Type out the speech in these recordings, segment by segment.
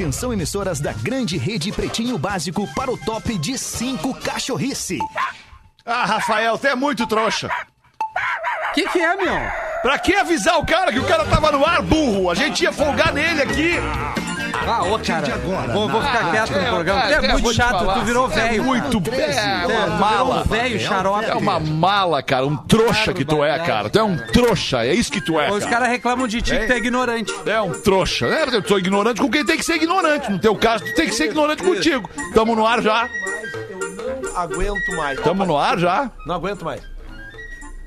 Atenção, emissoras da grande rede Pretinho Básico para o top de 5 cachorrice. Ah, Rafael, tu é muito trouxa. O que, que é, meu? Pra que avisar o cara que o cara tava no ar, burro? A gente ia folgar nele aqui. Ah, ô, cara. Vou, vou ficar quieto no programa. Tu é, é muito chato, falar. tu virou É velho. muito cara. é, É, uma mala. um velho xarope. É uma mala, cara, um trouxa que tu é, cara. Tu é um trouxa, é isso que tu é, Os cara. caras reclamam de ti que tu é ignorante. É um trouxa. É, eu sou ignorante com quem tem que ser ignorante. No teu caso, tu tem que ser ignorante contigo. Tamo no ar já. Aguento mais. Tamo no ar já. Não aguento mais.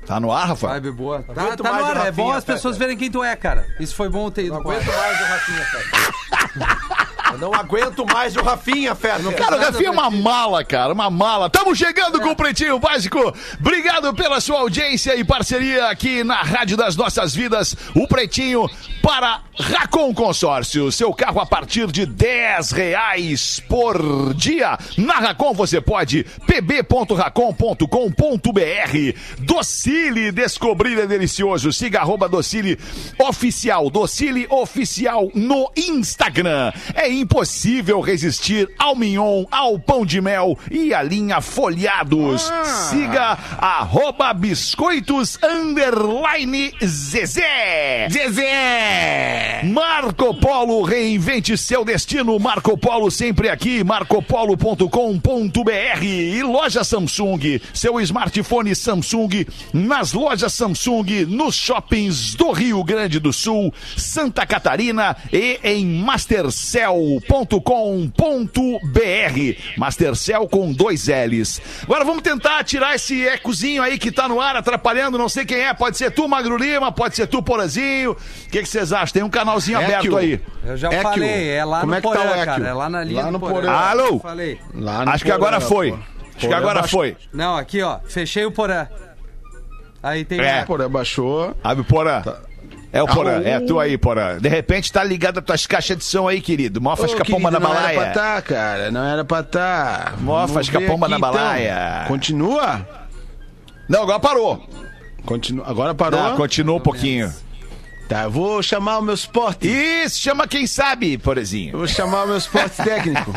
Tá no ar, Rafa? Vibe boa. Tá, tá mais na o hora. É Rafinha, bom as pessoas verem quem tu é, cara. Isso foi bom ter ido. Não ar. aguento mais o Rafinha, Feta. Eu não aguento mais o Rafinha, Feta. Cara, o Rafinha é uma mala, cara, uma mala. Estamos chegando com o Pretinho Básico. Obrigado pela sua audiência e parceria aqui na Rádio das Nossas Vidas. O Pretinho para Racon Consórcio. Seu carro a partir de 10 reais por dia. Na Racon você pode pb.racon.com.br. Docile, descobrir é delicioso. Siga arroba Docile Oficial. Docile Oficial no Instagram. É impossível resistir ao mignon, ao pão de mel e à linha folhados. Siga arroba biscoitos underline Zezé. Zezé. Marco Polo, reinvente seu destino. Marco Polo sempre aqui, marcopolo.com.br e loja Samsung. Seu smartphone Samsung nas lojas Samsung, nos shoppings do Rio Grande do Sul, Santa Catarina e em mastercell.com.br. Mastercell com dois L's. Agora vamos tentar tirar esse ecozinho aí que tá no ar atrapalhando, não sei quem é. Pode ser tu, Magro Lima, pode ser tu, Porazinho. O que que acham? Tem um canalzinho aberto aí. Eu já Equio. falei, é lá Como no é que tá Porã, o Equio? cara. É lá na linha Lá do no Porã. Alô? Falei. Lá no Acho que agora foi. Acho que agora baixou. foi. Não, aqui, ó. Fechei o Porã. Aí tem... É. Porã baixou. Abre Porã. É o Porã, é tu aí, Porã. De repente tá ligado as tuas caixas de som aí, querido. Mó faz Ô, capomba na querido, Não era pra balaia. tá, cara. Não era pra tá. Mó, Vamos faz ver capomba na então. balaia. Continua? Não, agora parou. Continua. Agora parou? Não, continua um pouquinho. Tá, eu vou chamar os meus portes. Isso, chama quem sabe, Eu Porazinho. vou chamar os meus portes técnicos.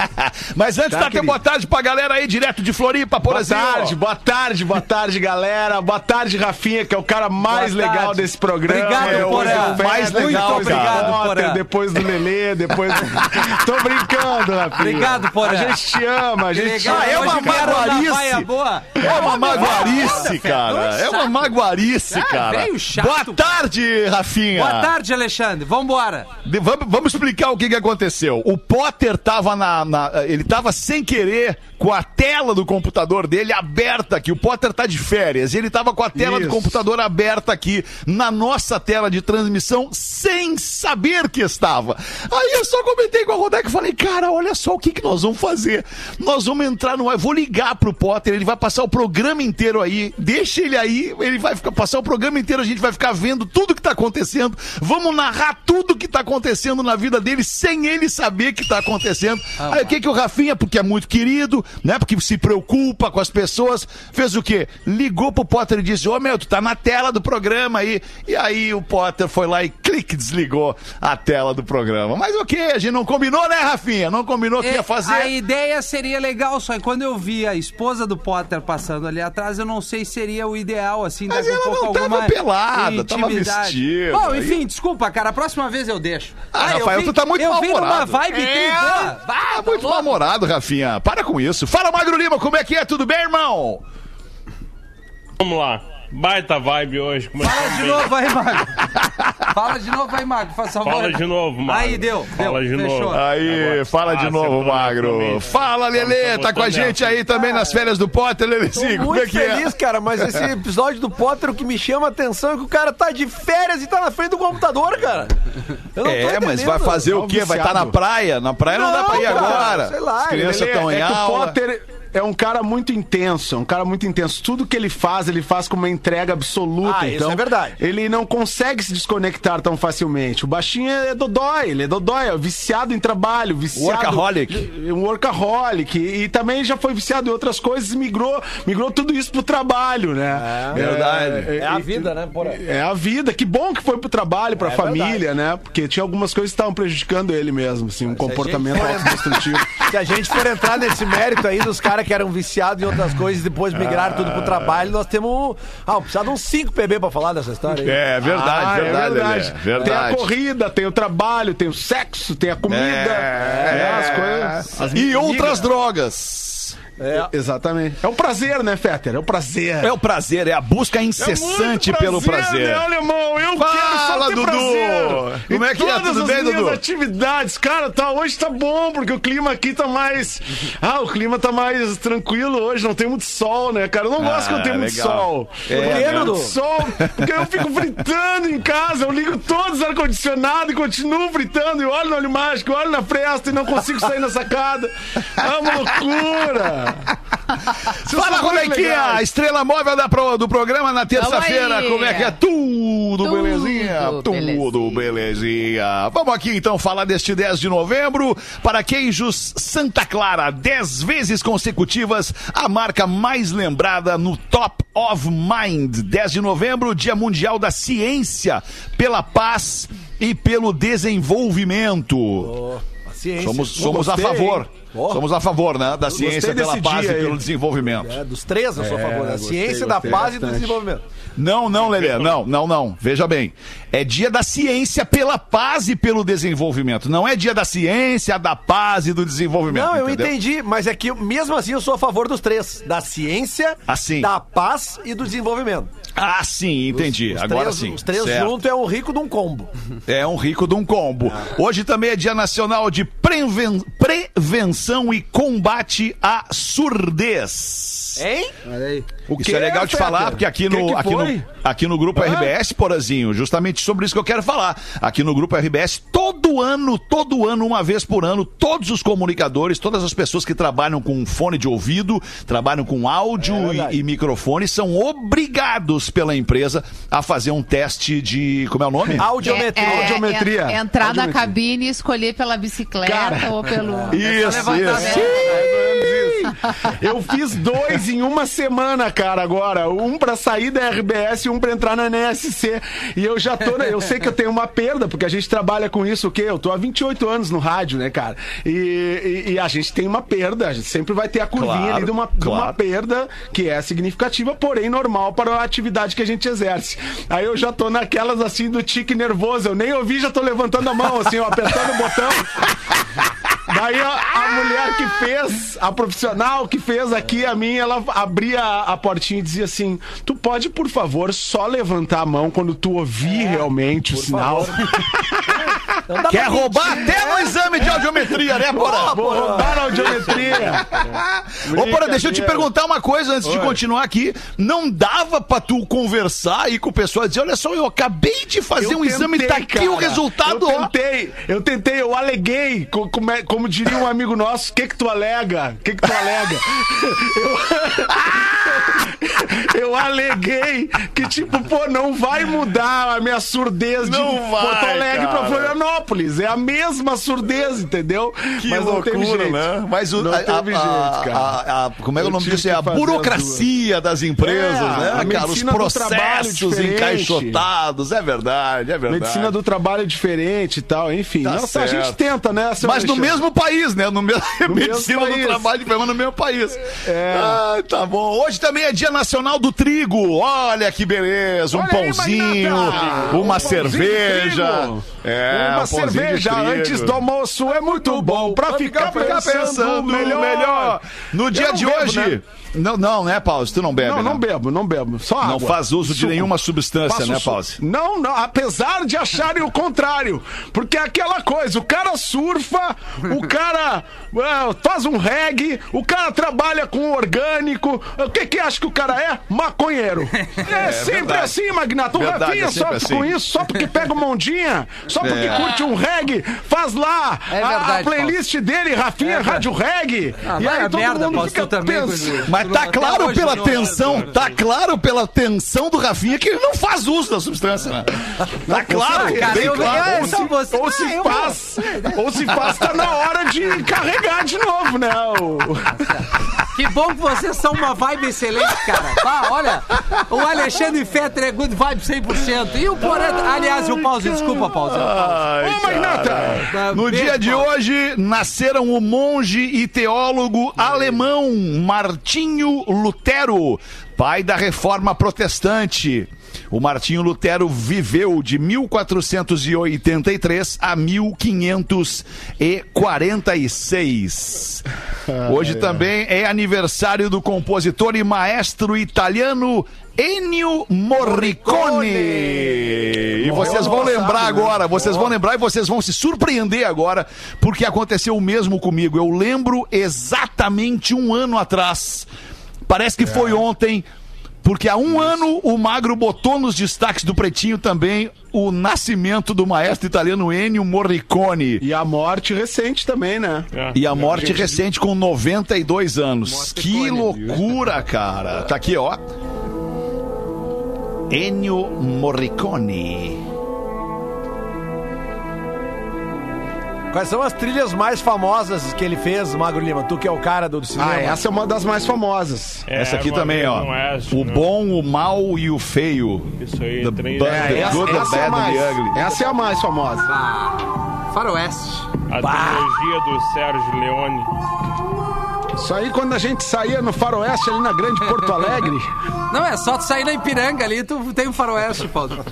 Mas antes, Tá, tá, querido. boa tarde pra galera aí, direto de Floripa, Boa Porazinho. tarde, boa tarde, boa tarde, galera. Boa tarde, Rafinha, que é o cara mais Boa legal tarde. desse programa. Obrigado, é, Porã. é o Mais Feta, legal, depois do cara. Potter, Porã. Depois do Lelê, depois do... Tô brincando, Rafinha. Obrigado, Porã. A gente te ama, a gente te ama. Ah, é uma vaia boa. É uma magoarice, Foda, cara. Feta. É uma magoarice, Ah, cara. Boa tarde, Rafinha. Boa tarde, Alexandre. Vambora. De- vamos, vamos explicar o que, que aconteceu. O Potter tava na, na- Ele tava sem querer com a tela do computador dele aberta aqui. O Potter tá de férias. E ele tava com a tela do Isso. computador aberta aqui na nossa tela de transmissão sem saber que estava. Aí eu só comentei com a Rodeca e falei, cara, olha só o que, que nós vamos fazer. Nós vamos entrar no ar. Vou ligar pro Potter, ele vai passar o programa inteiro aí. Deixa ele aí, ele vai ficar, passar o programa inteiro, a gente vai ficar vendo tudo que tá acontecendo. Vamos narrar tudo que tá acontecendo na vida dele sem ele saber que tá acontecendo. aí o que que o Rafinha, porque é muito querido, né? Porque se preocupa com as pessoas, fez o quê? Ligou pro Potter e disse: Ô meu, tu tá na tela do programa aí. E aí o Potter foi lá e clique, desligou a tela do programa. Mas ok, a gente não combinou, né, Rafinha? Não combinou o que ia É, A fazer. ideia seria legal, só que quando eu vi a esposa do Potter passando ali atrás, eu não sei se seria o ideal, assim, Mas a ela pouco não tava pelada, tava vestida. Bom, enfim, desculpa, cara, a próxima vez eu deixo. Ah, eu Rafael, vim- tu tá muito Eu vim numa mal-humorado. vibe É, boa. Tá muito tá louco. mal-humorado, Rafinha. Para com isso. Fala, Magro Lima, como é que é? Tudo bem, irmão? Vamos lá. Baita vibe hoje. Fala Começamos de bem. novo aí, Mago. Fala de novo aí, Mago, faz favor. Fala de novo, Mago. Aí, deu. Fala deu, de fechou. novo. Aí, Agora- fala de novo, acertou, Magro. naturalmente. Fala, Lelê, Tá tá com a gente aí também nas férias do Potter, Tô Lelezinho. Como é que é? feliz, cara, mas esse episódio do Potter, o que me chama a atenção é que o cara tá de férias e tá na frente do computador, cara. Eu não tô É, mas vai fazer o Tá quê? Vai estar na viciado. praia? Na praia não, dá Não, pra ir cara, agora. sei lá, As crianças estão em é que o aula. Potter, é um cara muito intenso, é um cara muito intenso. Tudo que ele faz, ele faz com uma entrega absoluta. Ah, isso então, é verdade. Ele não consegue se desconectar tão facilmente. O baixinho é dodói, ele é dodói, é viciado em trabalho, viciado... Workaholic. Um workaholic. E, e também já foi viciado em outras coisas, migrou, migrou tudo isso pro trabalho, né? verdade. É a vida, né, porra? É a vida. Que bom que foi pro trabalho, pra É família, né? Porque tinha algumas coisas que estavam prejudicando ele mesmo, assim, um comportamento for- autodestrutivo. Se a gente for entrar nesse mérito aí dos caras que eram viciados em outras coisas e depois migraram tudo pro trabalho, nós temos. Ah, precisa de uns 5 PB pra falar dessa história aí. É verdade, Ah, verdade, Lelê, Tem a verdade. corrida, tem o trabalho, tem o sexo, tem a comida. É, as coisas. as E outras drogas. Exatamente. É um prazer, né, Fetter? É um prazer. É o prazer, é a busca incessante muito pelo prazer. Né, alemão? Eu Fala, quero só ter Dudu. prazer. Como é que é? Tudo as bem, minhas Dudu? atividades. Cara, tá, hoje tá bom, porque o clima aqui tá mais... Ah, o clima tá mais tranquilo hoje, não tem muito sol, né, cara? Eu não gosto Ah, quando tem muito legal. sol. É, né? muito sol, porque eu fico fritando em casa, eu ligo todos os ar-condicionado e continuo fritando, e olho no olho mágico, olho na fresta e não consigo sair na sacada. É uma loucura. Fala, são muito Rolequinha, estrela móvel da pro- do programa na terça-feira. Como é que é? Tudo, Tudo belezinha? Tudo belezinha. belezinha. Vamos aqui então falar deste 10 de novembro. Para queijos Santa Clara, 10 vezes consecutivas, a marca mais lembrada no Top of Mind. 10 de novembro, Dia Mundial da Ciência, pela paz e pelo desenvolvimento. A ciência. Somos, somos a favor. Ó. Somos a favor, né? Da ciência pela paz e pelo desenvolvimento. É, dos três eu sou a favor. Da gostei, ciência, gostei da paz e do bastante. desenvolvimento. Não, não, Lelê, não, não, não. Veja bem. É dia da ciência pela paz e pelo desenvolvimento. Não é dia da ciência, da paz e do desenvolvimento. Não, eu entendeu? entendi, mas é que mesmo assim eu sou a favor dos três: da ciência, Assim. da paz e do desenvolvimento. Ah, sim, entendi. Os Agora três, sim. Os três juntos é um rico de um combo. É um rico de um combo. Hoje também é dia nacional de preven- prevenção e combate à surdez. Hein? Olha aí. O Isso é legal de Fetter? falar, porque aqui no, que aqui, no, aqui no grupo RBS, Porazinho, justamente sobre isso que eu quero falar. Aqui no grupo RBS, todo ano, todo ano, uma vez por ano, todos os comunicadores, todas as pessoas que trabalham com fone de ouvido, trabalham com áudio É e, e microfone, são obrigados pela empresa a fazer um teste de. Como é o nome? Audiometria. É, é, Audiometria. en- entrar na Audiometria. cabine e escolher pela bicicleta Cara, ou pelo. Isso, isso. Eu fiz dois em uma semana, cara, agora. Um pra sair da RBS e um pra entrar na NSC. E eu já tô. Eu sei que eu tenho uma perda, porque a gente trabalha com isso o quê? Eu tô há 28 anos no rádio, né, cara? E, e- e a gente tem uma perda. A gente sempre vai ter a curvinha Claro, ali de uma, de uma claro. perda que é significativa, porém normal para a atividade que a gente exerce. Aí eu já tô naquelas assim do tique nervoso. Eu nem ouvi, já tô levantando a mão, assim, ó, apertando o botão. Daí a, a mulher que fez, a profissional que fez aqui a mim, ela abria a, a portinha e dizia assim: Tu pode, por favor, só levantar a mão quando tu ouvir realmente o sinal. Dá Quer roubar mentir, até no exame de audiometria, né? Vou roubar a audiometria. Ô, Porã, deixa eu te perguntar uma coisa antes de continuar aqui. Não dava pra tu conversar aí com o pessoal e dizer, olha só, eu acabei de fazer Eu um exame, tá tentei, aqui o cara. resultado, Eu ó. tentei, eu tentei, eu aleguei. co- Como, é- como diria um amigo nosso, o que que tu alega? O que que tu alega? eu, eu aleguei que, tipo, pô, não vai mudar a minha surdez Não de vai, Porto Alegre cara. pra Florianópolis. É a mesma surdez, entendeu? Que Mas não teve loucura, jeito. né? Mas o, Não a, teve a- jeito, a- cara. a- a- como é que é o nome disso? É a burocracia das empresas, É, né? a Cara, os processos encaixotados. É verdade, é verdade. Medicina do trabalho é diferente e tal, enfim. Tá Nossa, a certo. gente tenta, né? Mas no Alexandre? Mesmo país, né? No mesmo, medicina mesmo do trabalho, mas no mesmo país. É. Ah, tá bom. Hoje também é Dia Nacional do Trigo. Olha que beleza. Um Olha aí, pãozinho. Um uma de cerveja. É, Uma um de cerveja antes do almoço é muito bom pra ficar, pensando, melhor. No dia de hoje. né? Não, não, né, Pause? Tu não bebe, Não, né? não bebo, não bebo. Só água. Não faz uso de Suco. nenhuma substância, Faço né, Pause? Não, não, apesar de acharem o contrário. Porque é aquela coisa, o cara surfa, o cara é, faz um reggae, o cara trabalha com orgânico. O que que acha que o cara é? Maconheiro. É, sempre verdade. assim, Magnata. O Verdade, Rafinha é sempre sofre com assim. isso só porque pega uma ondinha, só porque É. curte um reggae, faz lá É a- a, verdade, playlist dele, Rafinha Rádio Reggae. Ah, e aí todo merda, mundo Paulo, fica pensando. Mas tá claro hoje pela tensão, tá claro pela tensão do Rafinha que ele não faz uso da substância, né? Tá claro, cara, bem claro. Ou se, você- ou se Ah, faz, ou se faz, tá na hora de carregar de novo, né? Que bom que vocês são uma vibe excelente, cara. Ah, olha, o Alexandre Fetter é good vibe 100%. E o Porã, aliás, o Pause, desculpa, Pause. Ô, Magnata! No beijo, dia de Paulo. hoje, nasceram o monge e teólogo alemão Martinho Lutero, pai da reforma protestante. O Martinho Lutero viveu de 1483 a 1546. Hoje também é aniversário do compositor e maestro italiano Ennio Morricone. E vocês vão lembrar agora, vocês vão lembrar e vocês vão se surpreender agora, porque aconteceu o mesmo comigo. Eu lembro exatamente um ano atrás. Parece que foi ontem. Porque há um ano o Magro botou nos destaques do Pretinho também o nascimento do maestro italiano Ennio Morricone. E a morte recente também, né? É. E a morte recente com 92 anos. Morte que loucura, cara. Tá aqui, ó. Ennio Morricone. Quais são as trilhas mais famosas que ele fez, Magro Lima? Tu que é o cara do, do cinema. Ah, essa é uma das mais famosas. É, Essa aqui também, ó. Oeste, O né? bom, o mal e o feio. Isso aí, The bad, É, the Essa, good, the essa é a bad and mais, the ugly. essa é a mais famosa. Ah, Faroeste. A trilogia do Sérgio Leone. Isso aí quando a gente saía no faroeste ali na grande Porto Alegre. Não, é só tu sair na Ipiranga ali, tu tem um Faroeste, Paulo.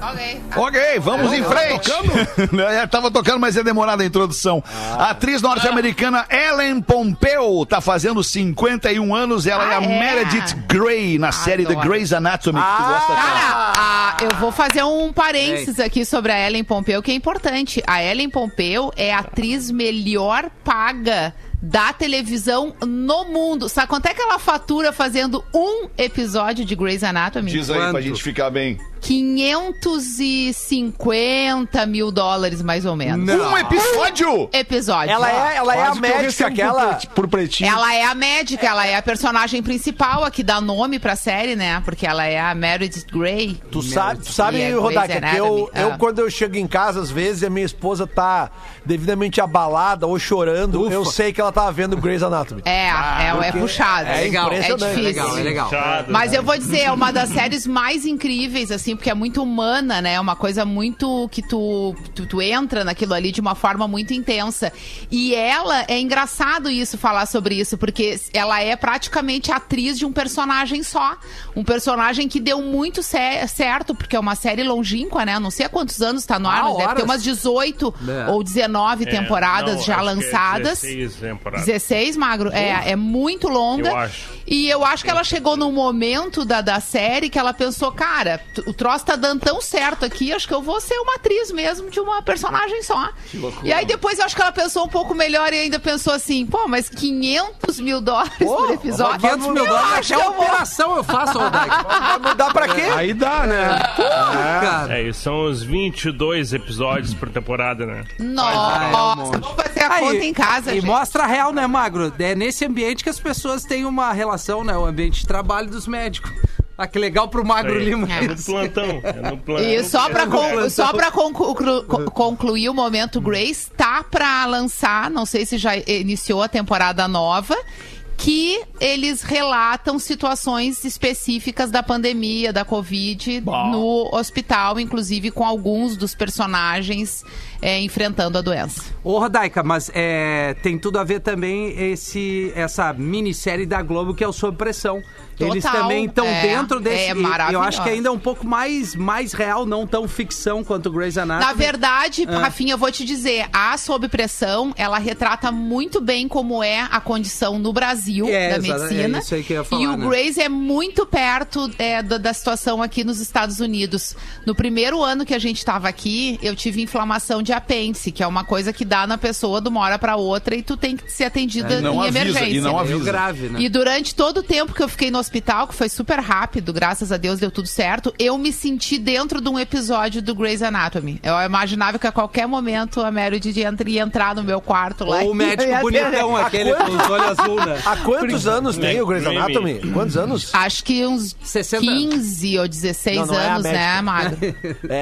Ok. Ok, vamos em frente. É, tava tocando, mas é demorada a introdução. A atriz norte-americana Ellen Pompeo tá fazendo 51 anos. Ela é a Ah, é? Meredith Grey na série The. Grey's Anatomy. que tu gosta. Cara, a- eu vou fazer um parênteses aqui sobre a Ellen Pompeu, que é importante. A Ellen Pompeu é a atriz melhor paga da televisão no mundo. Sabe quanto é que ela fatura fazendo um episódio de Grey's Anatomy? Diz aí pra Quanto? gente ficar bem. 550 mil dólares, mais ou menos. Um episódio? Episódio. Ela é, ela é a médica, aquela. Por, por pretinho. Ela é a médica, ela é a personagem principal, a que dá nome pra série, né? Porque ela é a Meredith Grey. Tu sabe, tu sabe é Rodak, que eu, Anatomy. eu Ah. quando eu chego em casa, às vezes, e a minha esposa tá devidamente abalada ou chorando, eu sei que ela tá vendo Grey's Anatomy. É, é, é puxado. é legal, É impressionante. difícil. legal, é legal. Chato, Mas eu vou dizer, é uma das séries mais incríveis, assim, porque é muito humana, né? É uma coisa muito que tu, tu, tu entra naquilo ali de uma forma muito intensa. E ela, é engraçado isso, falar sobre isso, porque ela é praticamente atriz de um personagem só. Um personagem que deu muito ce- certo, porque é uma série longínqua, né? Não sei há quantos anos tá no ar, Ah, mas deve ter umas 18 É. ou 19 É, temporadas não, já é lançadas. 16 temporadas. 16, Magro? É, é muito longa. Eu acho. E eu acho que ela chegou num momento da, da série que ela pensou, cara, t- o troço tá dando tão certo aqui, acho que eu vou ser uma atriz mesmo de uma personagem só. E aí depois eu acho que ela pensou um pouco melhor e ainda pensou assim, pô, mas 500 mil dólares por episódio? 500 mil dólares, que eu vou- operação eu faço. Vai mudar pra quê? Aí dá, né? Cara. É, são os 22 episódios por temporada, né? Nossa, é vamos fazer a Aí, conta em casa, E gente. mostra a real, né, Magro? É nesse ambiente que as pessoas têm uma relação, né? O ambiente de trabalho dos médicos. Ah, que legal pro Magro Lima. É no plantão. É no plantão. E só pra, con- só pra conclu- co- concluir o momento Grace, tá pra lançar, não sei se já iniciou a temporada nova, que eles relatam situações específicas da pandemia, da Covid, no hospital, inclusive com alguns dos personagens é, enfrentando a doença. Ô, Rodaica, mas é, tem tudo a ver também esse, essa minissérie da Globo que é o Sob Pressão. Eles Total, também estão é, dentro desse. é e eu acho que ainda é um pouco mais, mais real, não tão ficção quanto o Grey's Anatomy. Na verdade, Ah. Rafinha, eu vou te dizer, a Sob Pressão, ela retrata muito bem como é a condição no Brasil É, da exa- medicina. é isso aí que eu ia falar, e o né? Grace é muito perto é, da, da situação aqui nos Estados Unidos. No primeiro ano que a gente estava aqui, eu tive inflamação de apêndice, que é uma coisa que dá na pessoa de uma hora para outra e tu tem que ser atendida É, não em avisa, emergência. e não É avisa. grave, né? E durante todo o tempo que eu fiquei no hospital, que foi super rápido, graças a Deus deu tudo certo, eu me senti dentro de um episódio do Grey's Anatomy. Eu imaginava que a qualquer momento a Meredith ia entrar- ia entrar no meu quarto lá. Ou o médico bonitão, aquele com os olhos azul, né? Há quantos anos tem o Grey's. Anatomy? Quantos anos? Acho que uns 60 15 ou 16 Não, não é anos, né, médica. Magro? É,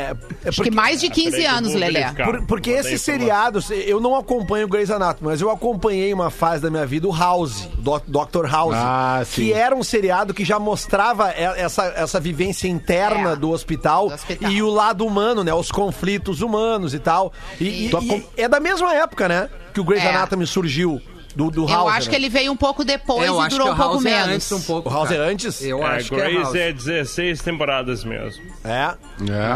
é Acho porque, que mais de 15 Peraí que eu anos, Lelé. por- porque esses seriados, eu não acompanho o Grey's Anatomy, mas eu acompanhei uma fase da minha vida, o House, Dr. House. Ah. Que era um seriado que já mostrava essa, essa vivência interna É, do, hospital do hospital. e o lado humano, né? Os conflitos humanos e tal. E, e- e é da mesma época, né? Que o Grey's É. Anatomy surgiu. Do, do Eu House. acho né? que ele veio um pouco depois eu e acho durou um o pouco House é menos. antes um pouco. O House cara. é antes? Eu É, acho que é Grace House. é 16 temporadas mesmo. É.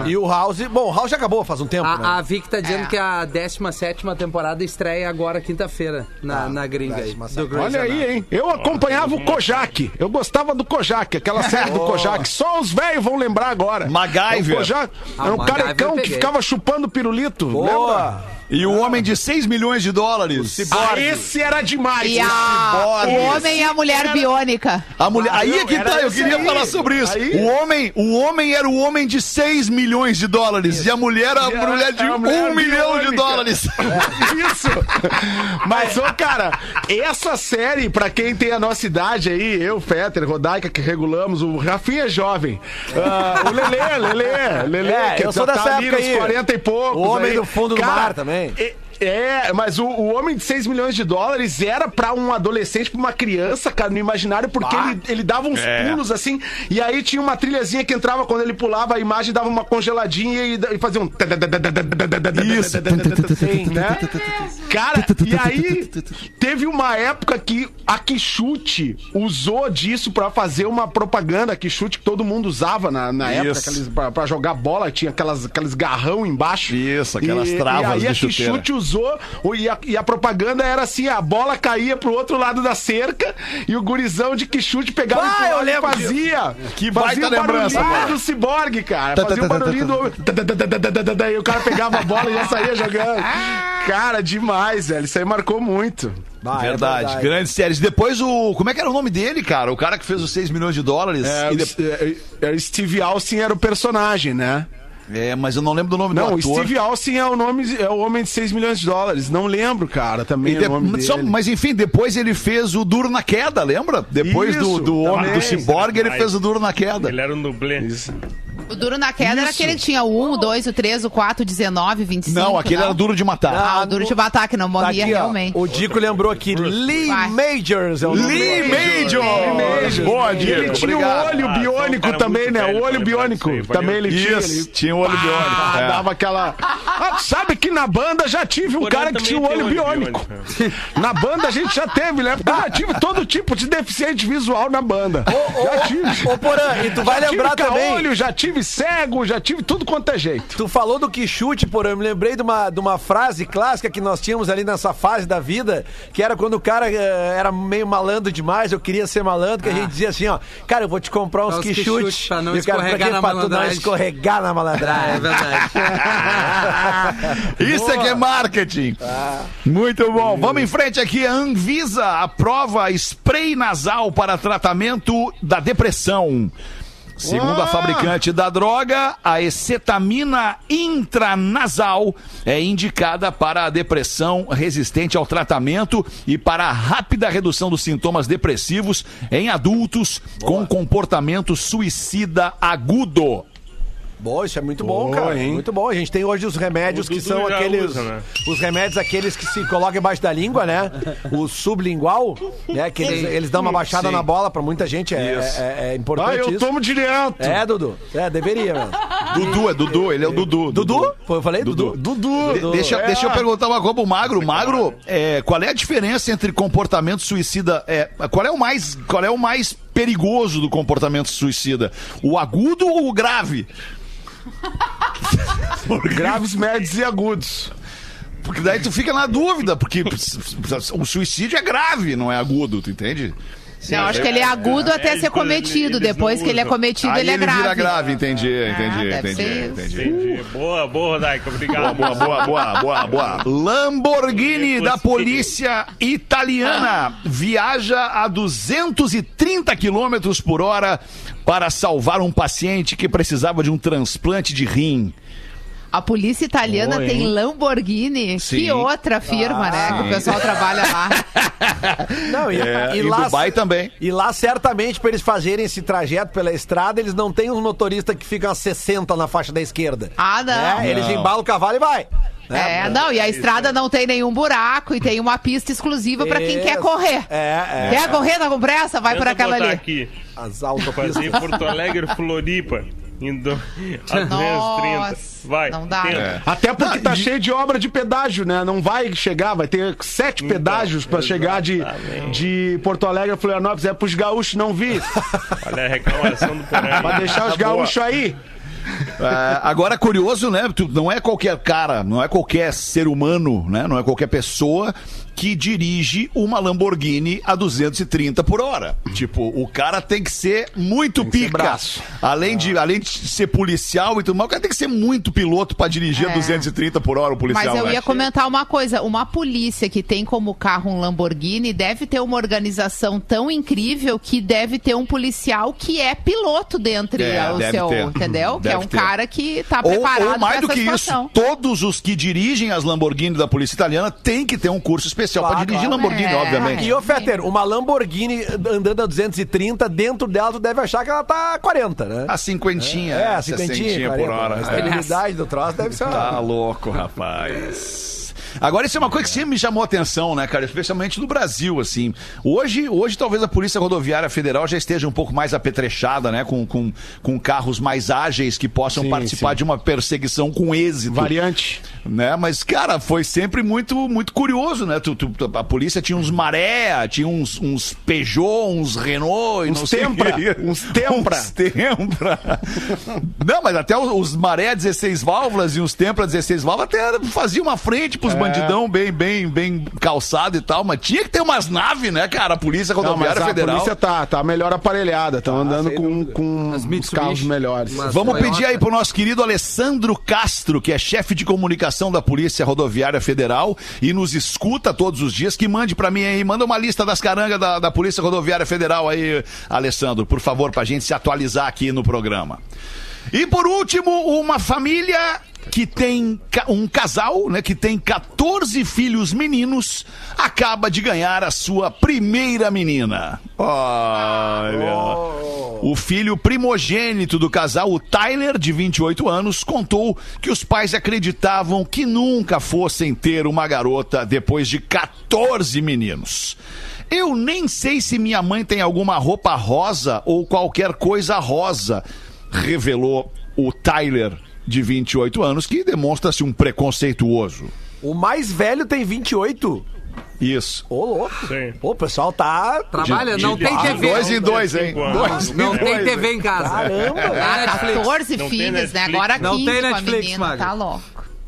É. E o House. Bom, o House já acabou faz um tempo. né? A, a Vic tá dizendo É. que a 17 temporada estreia agora quinta-feira na, na gringa aí. 17ª. do Grey's Olha aí, hein? Eu acompanhava o Kojak. Eu gostava do Kojak, aquela série do Kojak. Só os velhos vão lembrar agora. MacGyver. O Kojak Ah, era um MacGyver carecão eu que ficava chupando pirulito. Lembra? E o homem de 6 milhões de dólares. Ah, esse era demais. E a, o homem e a mulher biônica. A mulher, aí é que era tá, eu queria aí. falar sobre isso. Aí- O homem, o homem era o homem de 6 milhões de dólares e a mulher a a- mulher de a 1 mulher milhão de dólares. Isso! Mas, ô, cara, essa série, pra quem tem a nossa idade aí, eu, Fetter, Rodaica, que regulamos, o Rafinha é jovem. Ah, o Lelê, Lelê, Lelê, É, que eu sou já dessa tá ali época aí. 40 e poucos. O Homem aí. do Fundo do Mar também. É, é, mas o, o homem de 6 milhões de dólares era pra um adolescente, pra uma criança, cara, no imaginário, porque ele, ele dava uns É. pulos assim, e aí tinha uma trilhazinha que entrava quando ele pulava, a imagem dava uma congeladinha e, e fazia um. Isso. né? Cara, e aí teve uma época que a Quixute usou disso pra fazer uma propaganda, a Quixute que todo mundo usava na, na época, aqueles, pra, pra jogar bola, tinha aquelas, aqueles garrão embaixo. Isso, aquelas travas e aí de a. Quixute usou, e a, e a propaganda era assim, a bola caía pro outro lado da cerca e o gurizão de Quixute pegava Ah, eu e fazia. Que fazia baita lembrança, cara. do ciborgue, cara. Fazia o barulhinho do... E o cara pegava a bola e já saía jogando. Cara, demais, velho. Isso aí marcou muito. Ah, é verdade, grandes séries. Depois o. Como é que era o nome dele, cara? O cara que fez os 6 milhões de dólares. É, E o- de- é, é, Steve Austin era o personagem, né? é, mas eu não lembro do nome Não, do o ator. Steve Austin é o nome, é o homem de 6 milhões de dólares. Não lembro, cara, também é de- o nome só- dele. mas enfim, depois ele fez o Duro na Queda, lembra? Depois do, Isso, do homem do ciborgue, ele fez o Duro na Queda. Ele era um dublê. O duro na queda era Isso. aquele que tinha o 1, o 2, o 3, o 4, o 19, 25. Não, aquele era duro de matar. Ah, o duro de matar, que não Tá morria aqui, ó. realmente. O Dico lembrou aqui. Lee Vai. Majors é o nome Lee dele. Major! Boa, Ele Diego. tinha o obrigado. olho Ah, biônico cara também, muito né? velho O pra olho lembrar biônico. disso aí, Também ele tinha. Isso, Ele... tinha o olho biônico. Ah, é. dava aquela. Ah, sabe que na banda já tive um Porém, cara que também tinha o tem olho olho biônico. biônico. Na banda a gente já teve, né? Porque eu já tive todo tipo de deficiente visual na banda. já tive. Ô, Porã, e tu vai já lembrar tive também. caolho, já tive cego, já tive tudo quanto é jeito. Tu falou do Quixute, porém, eu me lembrei de uma, de uma frase clássica que nós tínhamos ali nessa fase da vida, que era quando o cara eh, era meio malandro demais, eu queria ser malandro, que a gente dizia assim, ó, cara, eu vou te comprar uns quichutes pra não E o cara, escorregar quê? na Pra tu não malandragem. escorregar na Ah, é malandragem. verdade. Isso é que é marketing. Muito bom. Vamos em frente aqui. A Anvisa aprova spray nasal para tratamento da depressão. Segundo a fabricante da droga, a acetamina intranasal é indicada para a depressão resistente ao tratamento e para a rápida redução dos sintomas depressivos em adultos com comportamento suicida agudo. Bom, isso é muito bom, Boa, cara. hein? Muito bom. A gente tem hoje os remédios O que Dudu são já aqueles. usa, né? Os remédios aqueles que se colocam embaixo da língua, né? O sublingual, né? Que eles, eles dão uma baixada Sim. na bola pra muita gente. É, Isso. é, é importante Ah, eu isso. tomo direto. É, Dudu. É, deveria, mano. Dudu, é Dudu, ele é o Dudu. Dudu? Foi, eu falei? Dudu. Dudu. De- deixa, é. deixa eu perguntar uma coisa pro Magro. Magro, é, qual é a diferença entre comportamento suicida? É, qual, é o mais, qual é o mais perigoso do comportamento suicida? O agudo ou o grave? Graves, médios e agudos. Porque daí tu fica na dúvida, porque o suicídio é grave, não é agudo, tu entende? Não, acho que ele é agudo até eles- ser cometido. Depois que ele é cometido, Aí ele é ele vira grave. grave, entendi, entendi, deve entendi, entendi. Entendi. Boa, boa, Rodaica. Obrigado. Boa, boa, boa, boa, boa. Lamborghini da polícia italiana viaja a 230 quilômetros por hora para salvar um paciente que precisava de um transplante de rim. A polícia italiana Boa, tem? Lamborghini. Sim. Que outra firma, né? Que o pessoal trabalha lá. Não, e, É, e lá, Dubai também. E lá, certamente, para eles fazerem esse trajeto pela estrada, eles não têm uns motoristas que ficam a 60 na faixa da esquerda. Ah, não. Né? Eles Não. embalam o cavalo e vai. né? É, não, e a estrada não tem nenhum buraco e tem uma pista exclusiva pra quem quer correr. É, é. Quer correr, tá com pressa? Vai por aquela botar ali. aqui. As Fazer autopistas. Porto Alegre, Floripa. Indo a 230. Nossa, Vai. não dá. É. Até porque tá cheio de obra de pedágio, né? Não vai chegar, vai ter sete Então, pedágios pra chegar de, de Porto Alegre a Florianópolis. É pros gaúchos não vir. Olha a reclamação do Porã. Pra deixar os gaúchos aí. É, agora, curioso, né? Tu- Não é qualquer cara, não é qualquer ser humano, né? Não é qualquer pessoa que dirige uma Lamborghini a 230 por hora. Tipo, o cara tem que ser muito que ser pica. braço. Além, de, além de ser policial e tudo mais, o cara tem que ser muito piloto pra dirigir a É. 230 por hora o policial. Mas eu né? ia comentar uma coisa: uma polícia que tem como carro um Lamborghini deve ter uma organização tão incrível que deve ter um policial que é piloto dentre É, o deve seu, ter. entendeu? que Deve é um ter. cara que tá Ou, preparado ou mais pra do essa que isso, situação. todos os que dirigem as Lamborghini da polícia italiana têm que ter um curso Claro, pra dirigir claro. Lamborghini, É. obviamente. E, ô, Fetter, uma Lamborghini andando a 230, dentro dela tu deve achar que ela tá 40, né? A cinquentinha, É, a 60 cinquentinha, por 40. hora. A É. estabilidade do troço deve ser Tá louco, rapaz. Agora, isso é uma coisa que sempre me chamou a atenção, né, cara? Especialmente no Brasil, assim. Hoje, hoje talvez a Polícia Rodoviária Federal já esteja um pouco mais apetrechada, né? Com, com, com carros mais ágeis que possam Sim, participar sim. de uma perseguição com êxito. Variante. Né? Mas, cara, foi sempre muito, muito curioso, né? Tu, tu- a polícia tinha uns maré, tinha uns, uns Peugeot, uns Renault, Uns Tempra, uns Tempra. Uns Tempra. não, mas até os, os maré 16 válvulas e os Tempra 16 válvulas até faziam uma frente É. pros bandidão bem, bem, bem calçado e tal, mas tinha que ter umas naves, né, cara? A Polícia Não, mas Rodoviária a Federal. polícia tá, tá melhor aparelhada. Estão andando sem com, com os carros melhores. mas- Vamos Toyota. pedir aí pro nosso querido Alessandro Castro, que é chefe de comunicação da Polícia Rodoviária Federal e nos escuta todos os dias, que mande pra mim aí, manda uma lista das carangas da, da Polícia Rodoviária Federal aí, Alessandro, por favor, pra gente se atualizar aqui no programa. E por último, uma família que tem um casal, né, que tem 14 filhos meninos, acaba de ganhar a sua primeira menina. Olha. O filho primogênito do casal, o Tyler, de 28 anos, contou que os pais acreditavam que nunca fossem ter uma garota depois de 14 meninos. Eu nem sei se minha mãe tem alguma roupa rosa ou qualquer coisa rosa, revelou o Tyler, de 28 anos, que demonstra-se um preconceituoso. O mais velho tem 28. Isso. Ô, louco. Sim. Pô, o pessoal tá... Trabalha, não de- tem de- TV. Dois em dois, hein? Dois em Não tem dois, TV hein? em casa. Caramba. Ah, Netflix. 14 Não tem filhos, né? Agora Não 15 tem com a Netflix, menina, Magro. tá louco.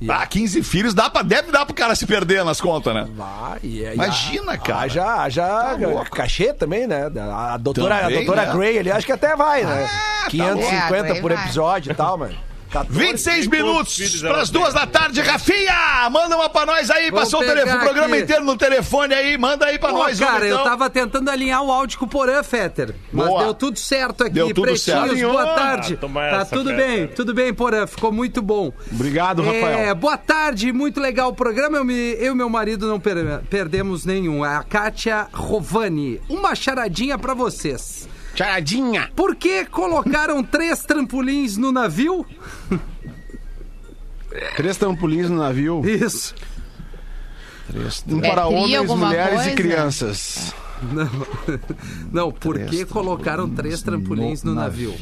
Ah, 15 filhos, dá pra, deve dar pro cara se perder nas contas, né? Ah, e aí, Imagina, ah, cara. Já, já, louco. cachê também, né? A, doutora, Também, a doutora né? Gray ali, acho que até vai, né? tá 550 louco. É, a Gray por vai. episódio e tal, mano. 14. 26 Quantos minutos pras tem? duas da tarde, Rafinha! Manda uma pra nós aí, Vou passou o, telefone, o programa aqui. inteiro no telefone aí, manda aí pra Pô, nós. cara, vamos, eu então. tava tentando alinhar o áudio com o Porã, Fetter. Mas Boa. deu tudo certo aqui. Deu tudo Pretinhos, certo. boa tarde. Ah, tá essa, tudo Fetter. bem, tudo bem, Porã. Ficou muito bom. Obrigado, Rafael. É, boa tarde, muito legal o programa. Eu, me, eu e meu marido não per- perdemos nenhum. É a Kátia Rovani. Uma charadinha pra vocês. Charadinha. Por que colocaram três trampolins no navio? Três trampolins no navio. Isso. Um É para tri homens, mulheres coisa? e crianças. Não, não por que colocaram três trampolins no, navio?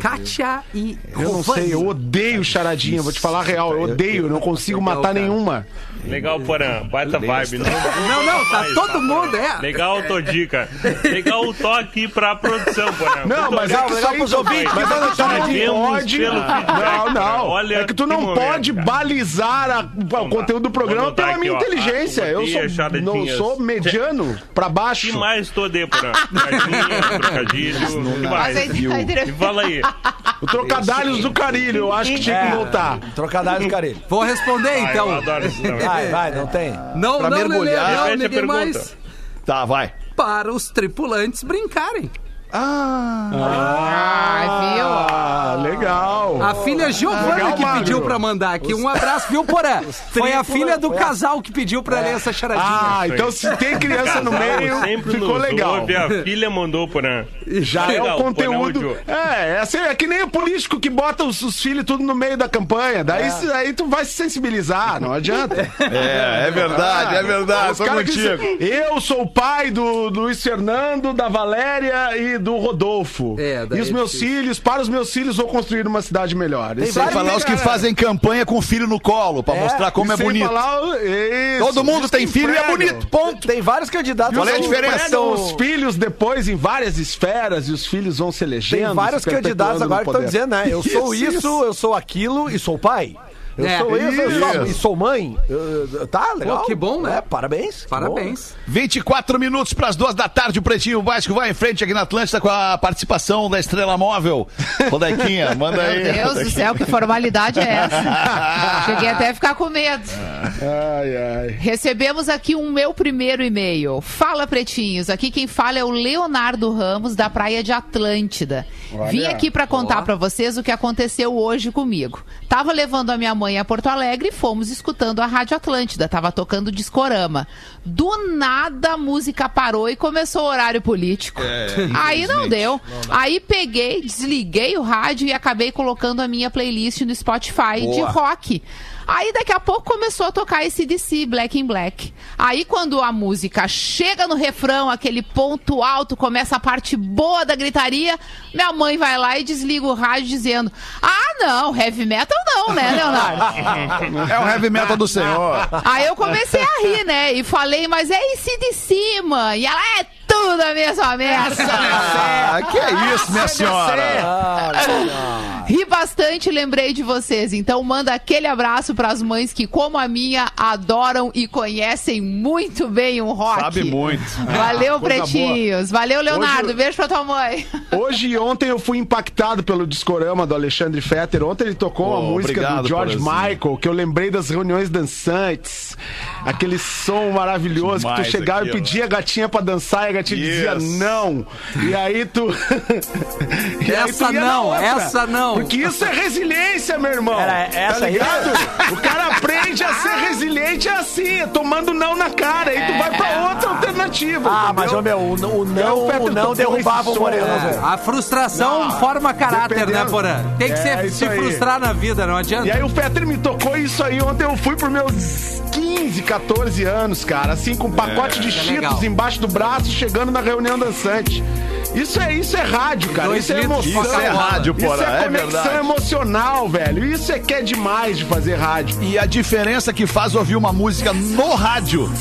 Kátia e Eu não sei, eu odeio charadinha, vou te falar a real, eu odeio, não consigo Legal, matar cara. nenhuma. Legal, Porã. Baita vibe. Não, Não, não, tá todo mundo, é. Legal, Todica. Legal o toque pra produção, Porã. Não, mas é que aí pros ouvintes, mas mas a charadinha pode. Não, não. Olha É que tu não pode balizar a- o conteúdo do programa pela minha inteligência. Eu sou, não sou mediano pra O baixo. que mais tu odeia, Porã? Trocadilho, trocadilho, o que mais? Tá interessante. fala aí. O trocadalhos do carilho, eu acho que tinha que voltar. Trocadilho, carilho. Vou responder então. eu adoro isso também. Vai, vai, não tem. Não, Pra não, Lelê, mergulhar. não, Repete a ninguém pergunta. mais. Tá, vai. Para os tripulantes brincarem. Ah, Ah, legal. A filha Giovana Legal, que Magro. pediu pra mandar aqui. Um abraço, viu, Porã? Foi a filha do casal que pediu pra ler essa charadinha. Ah, então se tem criança no meio, Sempre ficou legal. ouve, a filha mandou, Porã. Já é Legal, o conteúdo. É, é, assim, é que nem o político que bota os, os filhos tudo no meio da campanha. Daí, se- aí tu vai se sensibilizar, não adianta. É, é verdade, é verdade. Caras que contigo. Eu sou o pai do Luiz Fernando, da Valéria e do Rodolfo. É, e os é meus filhos, para os meus filhos, vou construir uma cidade melhor. Isso Sem falar os que fazem campanha com o filho no colo, pra mostrar como e é bonito. falar isso, Todo mundo tem que filho e é bonito. Ponto. Tem vários candidatos. Qual é a diferença? São- os filhos depois em várias esferas e os filhos vão se elegendo. Tem vários candidatos agora que estão dizendo, né? Eu sou Isso, isso, isso. eu sou aquilo e sou pai. Eu É. sou isso, eu sou, e sou mãe. Eu- tá, legal. que bom, né? É, parabéns. Parabéns. 24 minutos para as duas da tarde, o Pretinho Básico vai em frente aqui na Atlântida com a participação da Estrela Móvel. Rodequinha, manda aí. Meu Deus do céu, que formalidade é essa? Cheguei até a ficar com medo. Ai, ai. Recebemos aqui um meu primeiro e-mail. Fala, pretinhos. Aqui quem fala é o Leonardo Ramos, da Praia de Atlântida. Vim aqui pra contar pra vocês o que aconteceu hoje comigo. Tava levando a minha mãe a Porto Alegre e fomos escutando a Rádio Atlântida. Tava tocando discorama. Do nada a música parou e começou o horário político. Aí não deu. Aí peguei, desliguei o rádio e acabei colocando a minha playlist no Spotify de Boa. rock. Aí daqui a pouco começou a tocar esse DC Black in Black. Aí quando a música chega no refrão, aquele ponto alto, começa a parte boa da gritaria, minha mãe vai lá e desliga o rádio dizendo: Ah, não, heavy metal não, né, Leonardo? É o heavy metal do senhor. Aí eu comecei a rir, né? E falei, mas é esse de cima. E ela é tudo a mesma merda. Ah, que é isso, minha senhora? Ri bastante, lembrei de vocês. Então manda aquele abraço para as mães que, como a minha, adoram e conhecem muito bem o rock. Sabe muito. Valeu, Coisa pretinhos. Valeu, Leonardo. Hoje- Beijo pra tua mãe. Hoje e ontem eu fui impactado pelo discorama do Alexandre Fetter. Ontem ele tocou Pô, uma música obrigado, do George. Michael, que eu lembrei das reuniões dançantes. Aquele som maravilhoso que Demais tu chegava aquilo. e pedia a gatinha pra dançar e a gatinha dizia Yes. não. E aí tu. E aí Essa tu ia na não, essa não. Porque isso é resiliência, meu irmão. Era essa tá aí? ligado? O cara aprende a ser resiliente assim, tomando não na cara. Aí tu vai pra outra alternativa. Ah, entendeu? mas, ô, meu, o, o É o não, o não derrubava o Moreno, né? velho. A frustração Não, forma caráter, né, dependendo. Porã? Tem que É, ser, isso se aí. frustrar na vida, não E adianta. aí o Fetter me tocou isso aí ontem. Eu fui por meus 15, 14 anos, cara. Assim, com um pacote de cheetos legal. embaixo do braço, chegando na reunião dançante. Isso é, isso é rádio, cara. Dois Isso é emoção. Isso é rádio, Isso porra. é É conexão verdade. emocional, velho. Isso é que é demais de fazer rádio. E a diferença que faz ouvir uma música no rádio.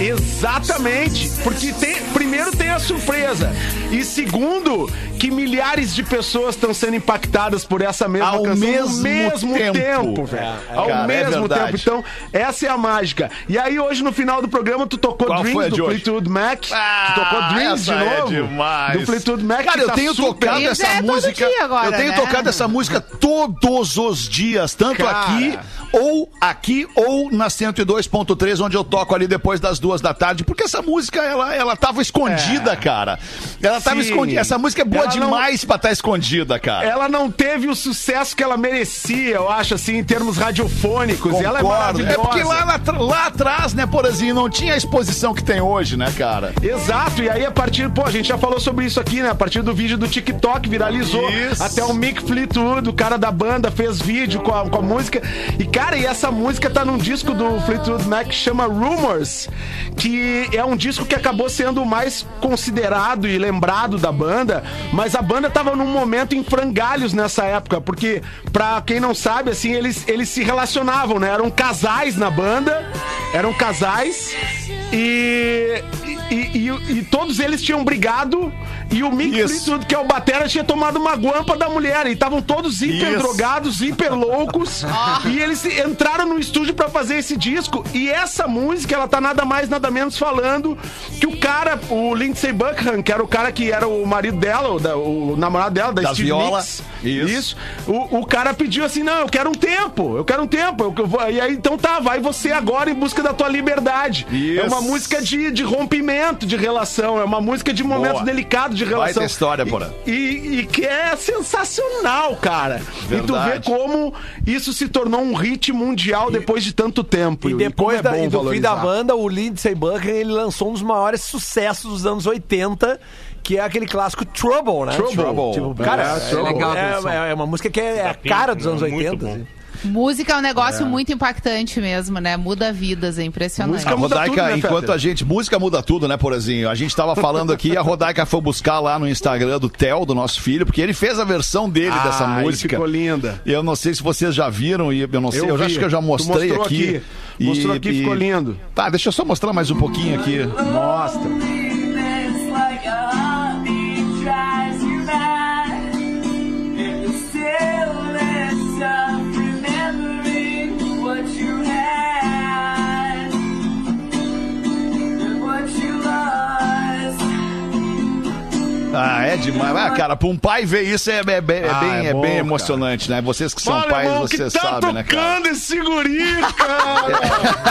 Exatamente. Porque tem, primeiro tem a surpresa. E segundo, que milhares de pessoas estão sendo impactadas por essa mesma Ao canção mesmo mesmo tempo. tempo, velho. É, Ao cara, é mesmo verdade. tempo. Então, essa é a mágica. E aí, hoje, no final do programa, tu tocou Qual Dreams de do? Fleetwood Mac. tu tocou Dreams de é novo? demais. Do Fleetwood Mac. Cara, eu tá tenho tocado essa é música. agora, eu tenho né? tocado essa música todos os dias, tanto Cara. aqui ou aqui ou na 102.3, onde eu toco ali depois das duas da tarde, porque essa música ela ela tava escondida, cara. Ela tava É. Sim. escondida. Essa música é boa Ela não- demais pra estar escondida, cara. Ela não teve o sucesso que ela merecia, eu acho, assim, em termos radiofônicos. E ela é Concordo. maravilhosa. É porque lá, lá, lá atrás, né, Porazinho, não tinha a exposição que tem hoje, né, cara? Exato, e aí a partir, pô, a gente já falou sobre isso aqui, né? A partir do vídeo do TikTok viralizou. Isso. Até o Mick Fleetwood, o cara da banda, fez vídeo com a, com a música. E, cara, e essa música tá num disco do Fleetwood Mac que chama Rumors. Que é um disco que acabou sendo mais considerado e lembrado da banda, mas a banda tava num momento em frangalhos nessa época, porque pra quem não sabe, assim, eles, eles se relacionavam, né? Eram casais na banda, eram casais e, e, e- e todos eles tinham brigado e o Mick Isso. Fleetwood, que é o batera, tinha tomado uma guampa da mulher e estavam todos hiper Isso. drogados, hiper loucos e eles entraram no estúdio pra fazer esse disco e essa música, ela tá nada mais, nada menos falando que o cara, o Lindsey Buckingham, que era o cara que era o marido dela, o, da- o namorado dela, da Das Steve viola. Nicks. Isso. O, o cara pediu assim: não, eu quero um tempo, eu quero um tempo. eu- eu vou- e aí, então tá, vai você agora em busca da tua liberdade. Isso. É uma música de, de rompimento de relação, é uma música de momentos Boa. delicados de relação. Baita história, Porã. E, e- e que é sensacional, cara. E tu vê Verdade. como isso se tornou um hit mundial depois de tanto tempo. E depois como é da, bom e do fim da valorizar. banda, o Lindsey Buckingham, ele lançou um dos maiores sucessos dos anos 80, que é aquele clássico Trouble, né? Trouble. Tipo, cara, É, é, Trouble. legal é, é uma música que é, é a cara dos né? anos Muito 80. bom. assim. Música é um negócio muito impactante mesmo, né? Muda vidas, é impressionante. Música A muda Rodaica, tudo, né, enquanto a gente. Música muda tudo, né, Porazinho? A gente tava falando aqui, a Rodaica foi buscar lá no Instagram do Theo, do nosso filho, porque ele fez a versão dele dessa Ah, e música. ficou linda. Eu não sei se vocês já viram, e eu não sei, eu, já vi. acho que eu já mostrei aqui. aqui. Mostrou aqui, ficou lindo. Tá, deixa eu só mostrar mais um pouquinho aqui. Mostra. Demais. Ah, cara, pra um pai ver isso é, é bem, é bem, Ah, é é bom, bem cara. emocionante, né? Vocês que são Fala, pais, irmão, que vocês tá sabem, né, cara? tocando esse guri, cara.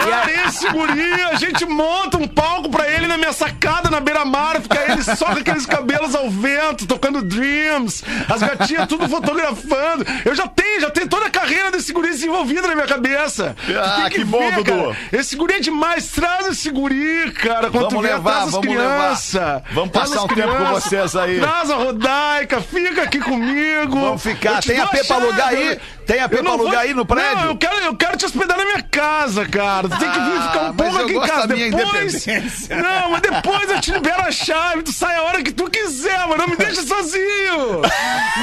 Cara, esse guri, a gente monta um palco pra ele na minha sacada na beira-mar, fica ele só com aqueles cabelos ao vento, tocando Dreams, as gatinhas tudo fotografando. Eu já tenho, já tenho toda a carreira desse guri desenvolvida na minha cabeça. Ah, tem que bom, ver, Dudu. cara. Esse guri é demais, traz esse guri, cara, quando tu Vamos levar, vamos crianças. levar. Vamos passar as um tempo com crianças. Vocês aí. Traz a Rodaica, fica aqui comigo. Vamos ficar. Tem AP a pra alugar aí? Tem AP eu pra alugar vou- aí no prédio? Não, eu quero, eu quero te hospedar na minha casa, cara. Tu tem que vir ficar um Ah, pouco aqui em casa. Depois. Não, mas depois eu te libero a chave. Tu sai a hora que tu quiser, mas não me deixa sozinho.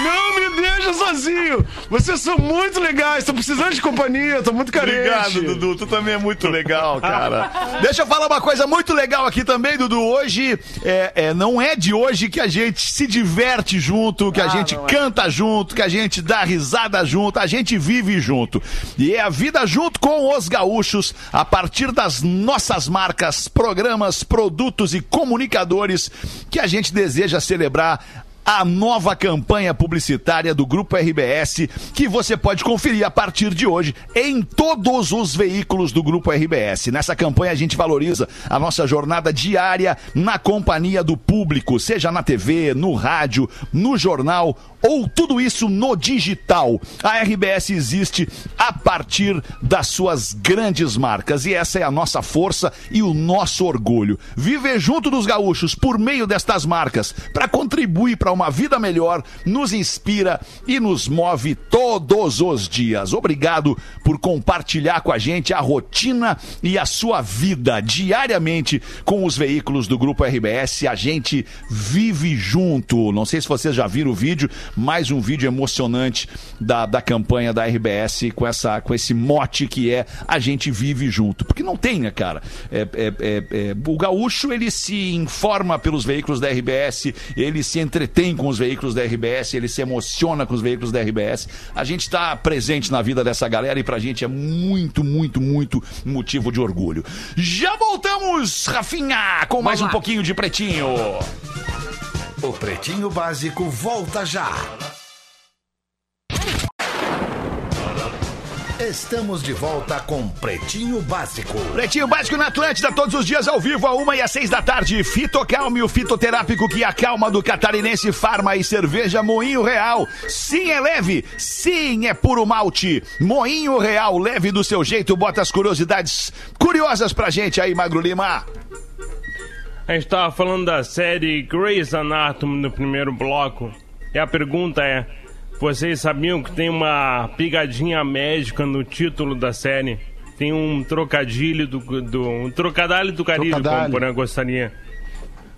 Não me deixa sozinho. Vocês são muito legais. Tô precisando de companhia. Tô muito carente. Obrigado, Dudu. Tu também é muito legal, cara. Deixa eu falar uma coisa muito legal aqui também, Dudu. Hoje, é, é, não é de hoje que a gente se diverte junto, que a gente canta junto, que a gente dá risada junto, a gente vive junto. E é a vida junto com os gaúchos, a partir das nossas marcas, programas, produtos e comunicadores que a gente deseja celebrar a nova campanha publicitária do Grupo RBS, que você pode conferir a partir de hoje em todos os veículos do Grupo RBS. Nessa campanha a gente valoriza a nossa jornada diária na companhia do público, seja na TV, no rádio, no jornal ou tudo isso no digital. A RBS existe a partir das suas grandes marcas e essa é a nossa força e o nosso orgulho. Viver junto dos gaúchos por meio destas marcas para contribuir para uma vida melhor nos inspira e nos move todos os dias. Obrigado por compartilhar com a gente a rotina e a sua vida diariamente com os veículos do Grupo RBS. A gente vive junto. Não sei se vocês já viram o vídeo, mais um vídeo emocionante da, da campanha da RBS com, essa, com esse mote que é a gente vive junto. Porque não tem, né, cara? É, é, é, é, o gaúcho, ele se informa pelos veículos da RBS, ele se entretém com os veículos da RBS, ele se emociona com os veículos da RBS. A gente está presente na vida dessa galera e pra gente é muito, muito, muito motivo de orgulho. Já voltamos, Rafinha, com mais um pouquinho de pretinho. O Pretinho Básico volta já. Estamos de volta com Pretinho Básico. Pretinho Básico na Atlântida, todos os dias ao vivo, a uma e às seis da tarde. Fitocalme, o fitoterápico que acalma do catarinense Farma e cerveja Moinho Real. Sim, é leve. Sim, é puro malte. Moinho Real, leve do seu jeito. Bota as curiosidades curiosas pra gente aí, Magro Lima. A gente tava falando da série Grey's Anatomy no primeiro bloco. E a pergunta é: vocês sabiam que tem uma pegadinha médica no título da série? tem um trocadilho do, do um trocadilho do Caribe, Trocadalho. como Porã gostaria.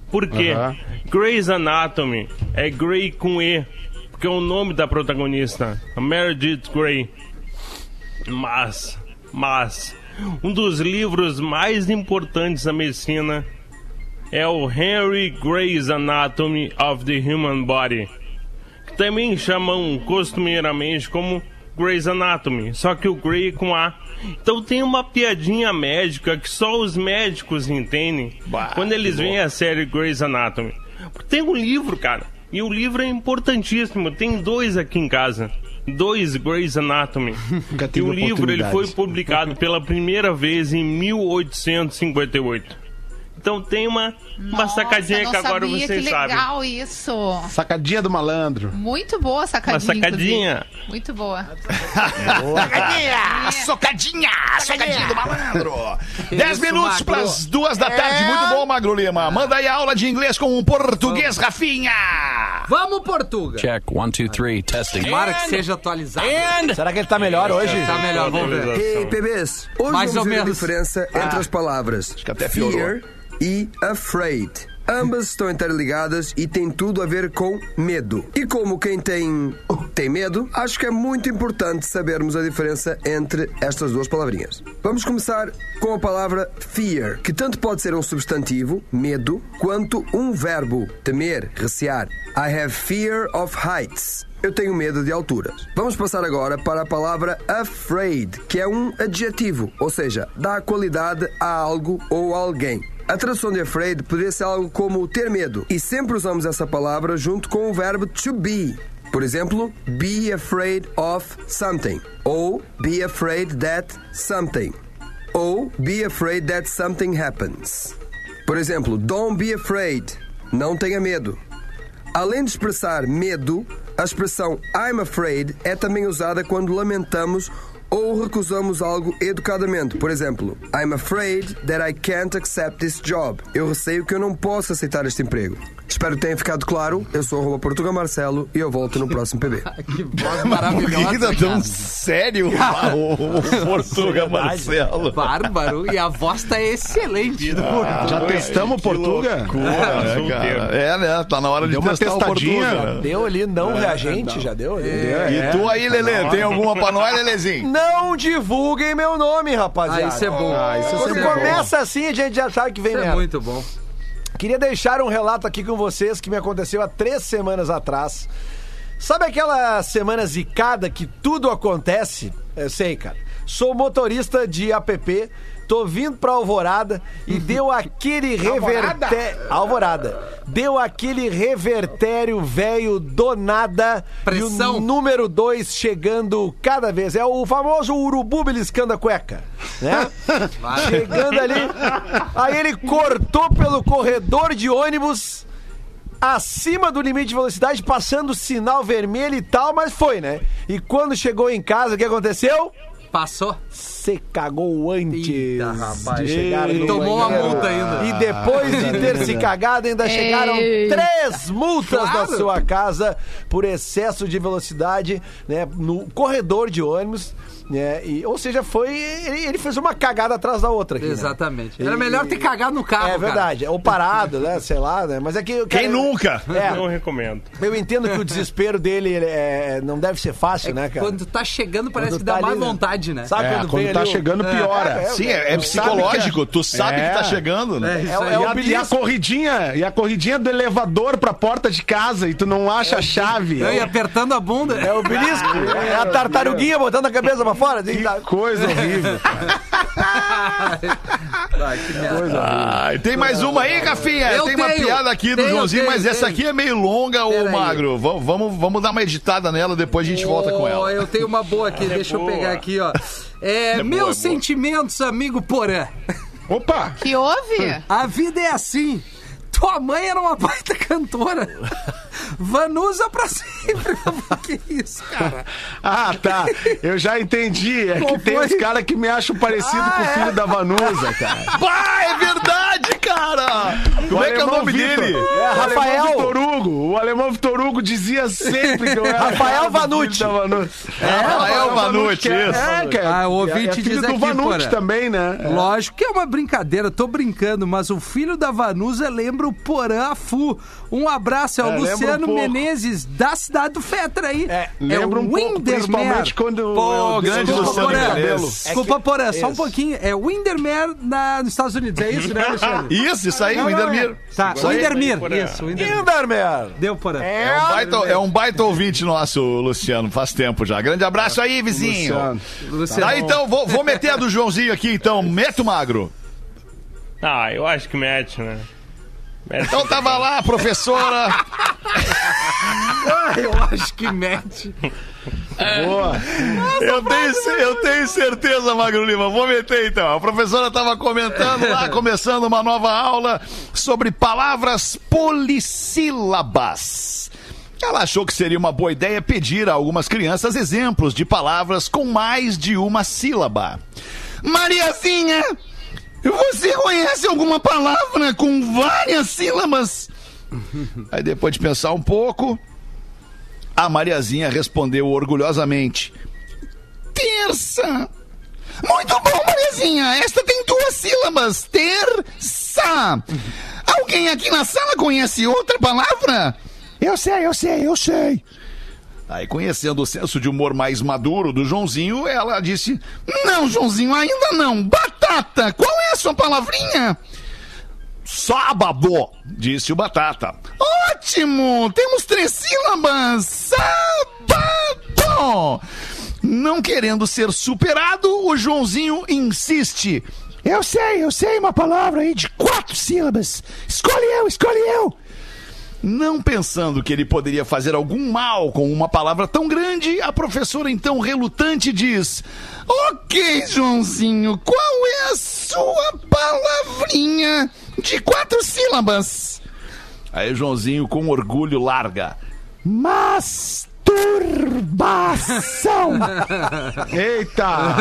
Por quê? Aham. Grey's Anatomy é Grey com E, porque é o nome da protagonista, Meredith Grey. Mas, mas, um dos livros mais importantes da medicina é o Henry Grey's Anatomy of the Human Body, também chamam costumeiramente como Grey's Anatomy, só que o Grey com A. Então tem uma piadinha médica que só os médicos entendem quando eles veem a série Grey's Anatomy. Tem um livro, cara, e o livro é importantíssimo. Tem dois aqui em casa. Dois Grey's Anatomy. E o livro ele foi publicado pela primeira vez em 1858. Então tem uma, uma Nossa, sacadinha não que agora sabia, vocês que sabem. legal isso. Sacadinha do malandro. Muito boa a sacadinha. Uma sacadinha. inclusive. Muito boa. Socadinha, socadinha, socadinha do malandro. Dez Isso, minutos para as duas da tarde. Muito bom, Magro Lima. Manda aí a aula de inglês com o português, Rafinha. Vamos, Portuga. Check, one, two, three, testing. Tomara que seja atualizado. Será que ele tá melhor hoje? Tá melhor, vamos ver. Ei, PBs, hoje Mais vamos ou ver a menos. diferença entre as palavras que até fear piorou. E afraid. Ambas estão interligadas e têm tudo a ver com medo. E como quem tem tem medo, acho que é muito importante sabermos a diferença entre estas duas palavrinhas. Vamos começar com a palavra fear, que tanto pode ser um substantivo, medo, quanto um verbo, temer, recear. I have fear of heights. Eu tenho medo de alturas. Vamos passar agora para a palavra afraid, que é um adjetivo, ou seja, dá qualidade a algo ou alguém. A tradução de afraid poderia ser algo como ter medo, e sempre usamos essa palavra junto com o verbo to be. Por exemplo, be afraid of something, ou be afraid that something, ou be afraid that something happens. Por exemplo, don't be afraid, não tenha medo. Além de expressar medo, a expressão I'm afraid é também usada quando lamentamos ou recusamos algo educadamente. Por exemplo, I'm afraid that I can't accept this job. Eu receio que eu não posso aceitar este emprego. Espero que tenha ficado claro. Eu sou arroba Portugal Marcelo e eu volto no próximo PB. Que voz maravilhosa. que tá tão sério o, o Portuga Marcelo? Bárbaro. E a voz tá excelente do Portuga. Já testamos o Portuga? Loucura, né, cara? É, né? Tá na hora de Deu uma testar o testadinha. Portuga. Deu ali não reagente, já deu ali. E tu aí, Lelê, tem alguma pra nós, Lelezinho? Não divulguem meu nome, rapaziada. Ah, isso é bom. Ah, isso é Quando sempre bom. começa assim, a gente já sabe que vem Isso é merda. muito bom. Queria deixar um relato aqui com vocês que me aconteceu há três semanas atrás. Sabe aquela semana zicada que tudo acontece? Eu sei, cara. Sou motorista de app, tô vindo pra Alvorada e deu aquele revertério. Alvorada. Deu aquele revertério velho do nada. Pressão. E o número dois chegando cada vez. É o famoso urubu beliscando a cueca. Né? chegando ali. Aí ele cortou pelo corredor de ônibus acima do limite de velocidade, passando sinal vermelho e tal, mas foi, né? E quando chegou em casa, o que aconteceu? Passou? Você cagou antes Eita, rapaz. de chegar no Tomou banheiro. multa ainda. E depois de ter se cagado, ainda chegaram três multas Claro. na sua casa por excesso de velocidade, né? No corredor de ônibus, né? E, ou seja, foi. Ele, ele fez uma cagada atrás da outra aqui. né? Exatamente. Era E- melhor ter cagado no carro, É cara. verdade. Ou parado, né? Sei lá, né? Mas é que. Quem nunca? É, Não recomendo. eu entendo que o desespero dele ele é, não deve ser fácil, né, cara? Quando tá chegando, parece Quando que dá tá mais ali, né? vontade, né? Sabe É, quando, quando vem tá ali chegando, piora. É, é, Sim, é, é psicológico. Tu sabe É. que tá chegando, né? É É é E a, e corridinha, e a corridinha do elevador pra porta de casa e tu não acha a chave. Eu ia apertando a bunda. É o belisco. É a tartaruguinha botando a cabeça pra fora. assim, tá? Coisa horrível. Ai, que merda. Ah, tem mais uma aí, Rafinha? Eu tem uma tenho. piada aqui do Tenho, Joãozinho, tenho, mas essa aqui é meio longa, ô. Magro. Vamos, vamos, vamos dar uma editada nela, depois a gente volta com Oh, ela. Eu tenho uma boa aqui, deixa eu boa. pegar aqui, ó. É, boa, meus é boa. sentimentos, amigo Porã. Opa! Que houve? A vida é assim. Tua mãe era uma baita cantora. Vanusa pra sempre. que isso, cara? Ah, tá. Eu já entendi. É Qual que tem foi? uns caras que me acham parecido Ah, com o é? filho da Vanusa, cara. Bah, é verdade, cara! Como é que é o nome Vitor. dele? É, O Rafael. Vitor Hugo. Hugo. O alemão Vitor Hugo dizia sempre que eu era Rafael filho Vanucci. da Vanucci. Rafael Vanucci, é- isso. É, cara. Ah, o ouvinte é, é filho diz do aqui, Vanucci Porã. também, né? É. Lógico que é uma brincadeira, tô brincando, mas o filho da Vanusa lembra o Porã Afu. Um abraço, é o É, Luciano um. Menezes, da cidade do Fetra aí. É, Lembra o um pouco, Windermere. principalmente quando... Pô, eu- grande Luciano Porã. Desculpa, Porã, só um pouquinho. É Windermere na, nos Estados Unidos, é isso, né, Alexandre? Isso, isso aí, o Indermir. Tá. Windermere, isso, Windermere. Indermer. Deu, Porã. É um, baita, é um baita ouvinte nosso, Luciano, faz tempo já. Grande abraço aí, vizinho. Luciano. Luciano. Tá, então, vou, vou meter a do Joãozinho aqui, então. Mete o magro. Ah, eu acho que mete, né? Então tava lá professora. Ah, eu acho que mete. Boa. Eu tenho, ce- eu tenho certeza, Magro Lima. Vou meter então. A professora estava comentando lá, começando uma nova aula sobre palavras polissílabas. Ela achou que seria uma boa ideia pedir a algumas crianças exemplos de palavras com mais de uma sílaba. Mariazinha, você conhece alguma palavra com várias sílabas? Aí depois de pensar um pouco, a Mariazinha respondeu orgulhosamente: Terça. Muito bom, Mariazinha. Esta tem duas sílabas. Terça. Alguém aqui na sala conhece outra palavra? Eu sei, eu sei, eu sei. Aí, conhecendo o senso de humor mais maduro do Joãozinho, ela disse: Não, Joãozinho, ainda não. Batata, qual é a sua palavrinha? Sábado, disse o Batata. Ótimo! Temos três sílabas! Sábado! Não querendo ser superado, o Joãozinho insiste. Eu sei, eu sei uma palavra aí de quatro sílabas. Escolhe eu, escolhe eu. Não pensando que ele poderia fazer algum mal com uma palavra tão grande, a professora então relutante diz: Ok, Joãozinho, qual é a sua palavrinha de quatro sílabas? Aí Joãozinho com orgulho larga: Masturbação. Eita!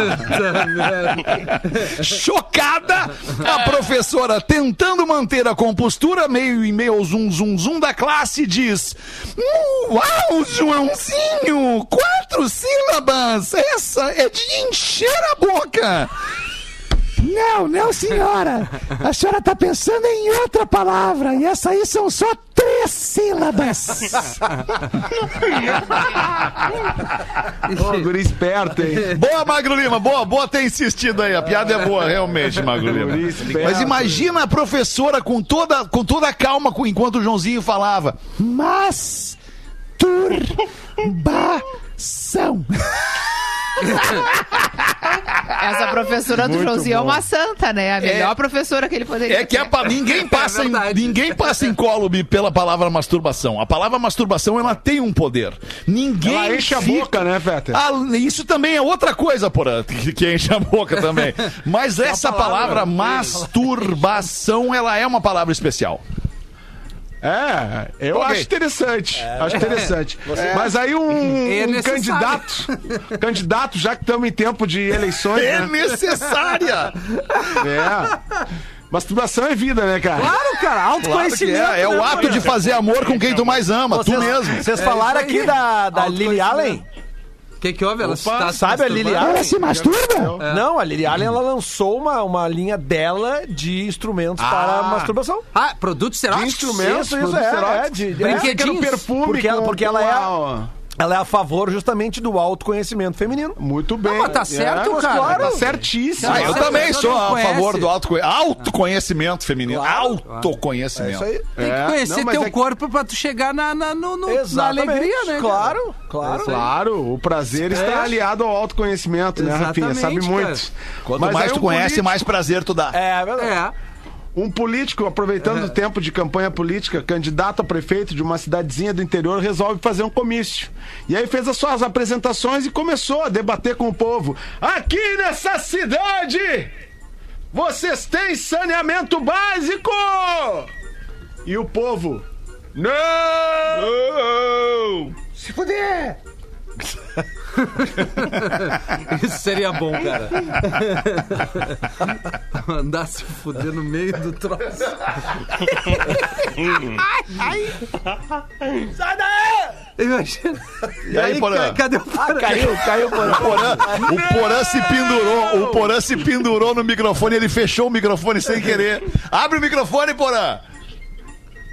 Chocada, a professora, tentando manter a compostura, meio em meio zum zum zum da classe, diz: Uau, Joãozinho! Quatro sílabas! Essa é de encher a boca! Não, não, senhora! A senhora tá pensando em outra palavra, e essa aí são só três sílabas! Ô, guri esperto, hein? Boa, Magro Lima, boa, boa ter insistido aí. A piada é boa, realmente, Magro Lima. Mas imagina a professora com toda, com toda a calma com- enquanto o Joãozinho falava. Masturbação. Essa professora do Muito Joãozinho é uma santa, né? A melhor É. professora que ele poderia É que é pra, ninguém passa, em, verdade. ninguém passa incólume pela palavra masturbação. A palavra masturbação ela tem um poder. Ninguém Ela enche a fica- boca, né, Fetter? Ah, isso também é outra coisa, porra, que, que enche a boca também. Mas essa palavra, masturbação, ela é uma palavra especial. É, eu Ok. acho interessante. Acho interessante. Mas aí um, É um candidato, candidato, já que estamos em tempo de eleições, É né? necessária! É. Masturbação é vida, né, cara? Claro, cara, Claro autoconhecimento. é, é o né, ato de fazer amor com quem tu mais ama, tu mesmo. vocês falaram isso aí. aqui da, da Lily Allen. O que, que houve? Ela tá se sabe a Lily? Allen? se masturba? Não, a Lily Allen ela lançou uma, uma linha dela de instrumentos para masturbação. Ah, produtos De eróticos? instrumentos, Isso, isso, produtos é, é, de- de- Brinquedinhos. é. perfume Porque ela- porque ela é Ela é a favor justamente do autoconhecimento feminino. Muito bem. mas tá certo, mas cara. Claro. Tá certíssimo. Ah, eu Você também sou a conhece. favor do autoconhe- autoconhecimento feminino. Claro. É Autoconhecimento. isso aí. Tem que É, conhecer não, teu é corpo pra tu chegar na, na, no- no- na alegria, né? cara? Claro, claro. Claro, o prazer está aliado ao autoconhecimento, né, Rafinha? Sabe muito. Quanto Mas mais tu conhece, político- mais prazer tu dá. É, é verdade. É. Um político, aproveitando o tempo de campanha política, candidato a prefeito de uma cidadezinha do interior, resolve fazer um comício. E aí fez as suas apresentações e começou a debater com o povo. Aqui nessa cidade, vocês têm saneamento básico! E o povo. Não! Se puder! Isso seria bom, cara. Mandar se fuder no meio do troço. Sai daí! Imagina. E aí, Porã? ca- Cadê o Porã? Caiu, caiu, Porã. Porã, o Porã se pendurou, o Porã se pendurou no microfone, ele fechou o microfone sem querer. Abre o microfone, Porã.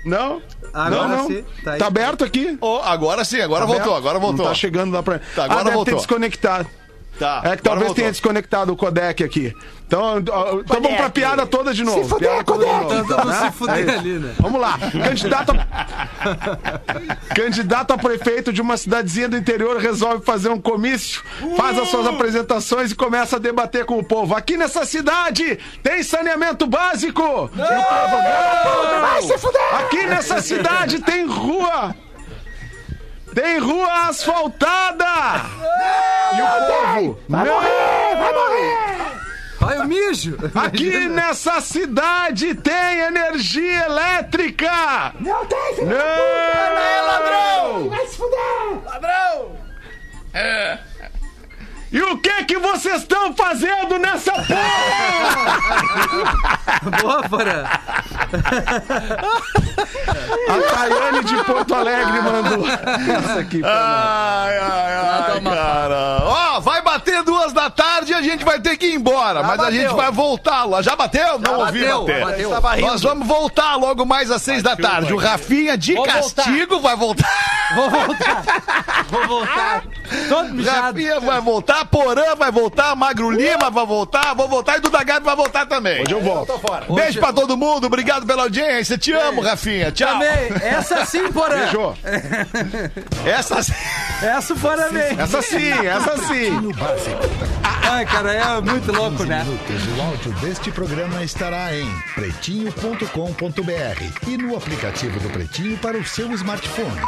Não? Agora não, não. sim, tá aí. Tá aberto aqui? Oh, agora sim, agora Tá voltou, aberto? agora voltou. Não tá chegando lá pra. Tá, agora ah, deve voltou. ter desconectado. Tá, É que talvez voltou. tenha desconectado o codec aqui. Então, então vamos pra piada toda de novo. Se fuder, toda de novo. Tentando né? se fuder ali, né? Vamos lá. Candidato a... Candidato a prefeito de uma cidadezinha do interior resolve fazer um comício, faz as suas apresentações e começa a debater com o povo. Aqui nessa cidade tem saneamento básico. Não! Vai se fuder! Aqui nessa cidade tem rua. Tem rua asfaltada! E o povo. Vai morrer! Vai morrer! Mijo. Aqui nessa cidade tem energia elétrica! Não tem! Não! ladrão! Vai se fuder! Ladrão! É. E o que que vocês estão fazendo nessa porra? Boa, Porã. A Caiane de Porto Alegre mandou isso aqui pra nós. Ai, ai, ai, cara. Ó, vai bater duas da tarde a gente vai ter que ir embora. mas a bateu. gente vai voltar lá. Já bateu? Não ouvi bateu, bater. bateu. Nós vamos voltar logo mais às seis da tarde. O Rafinha, de Vou castigo, vai voltar. Vou voltar. Vou voltar. Todo mijado. Rafinha vai voltar, Porã vai voltar, Magro Lima vai voltar, vou voltar e Duda Gabi vai voltar também. Hoje eu volto. Tô fora. Beijo pra todo mundo, obrigado pela audiência. Te amo, Rafinha. Tchau. Também. Essa sim, Porã. Beijo. Essa Essa Porã bem. Essa sim, essa sim. No cara, é muito louco, 15 né? minutos. O áudio deste programa estará em pretinho.com.br e no aplicativo do Pretinho para o seu smartphone.